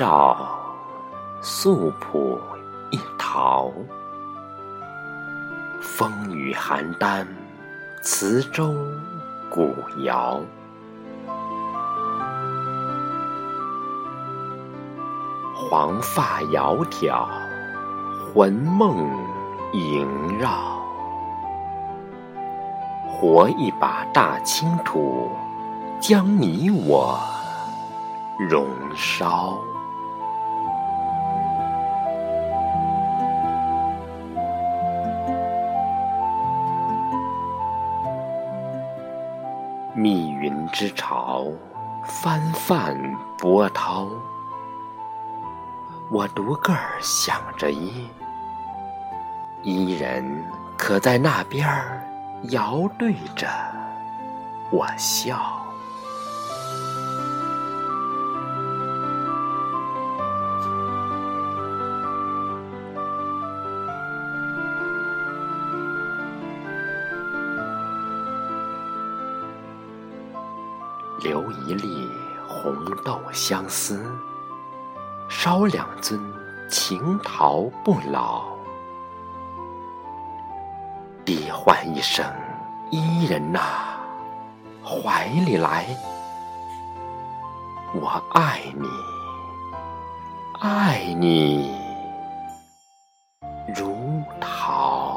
照，素朴一陶。风雨邯郸，磁州古谣。黄发窈窕，魂梦萦绕。活一把大青土，将你我燃烧。密云之潮，翻泛波涛。我独个儿想着伊，伊人可在那边儿遥对着我笑。留一粒红豆相思，烧两樽情陶不老。低唤一声伊人呐，怀里来，我爱你，爱你如桃。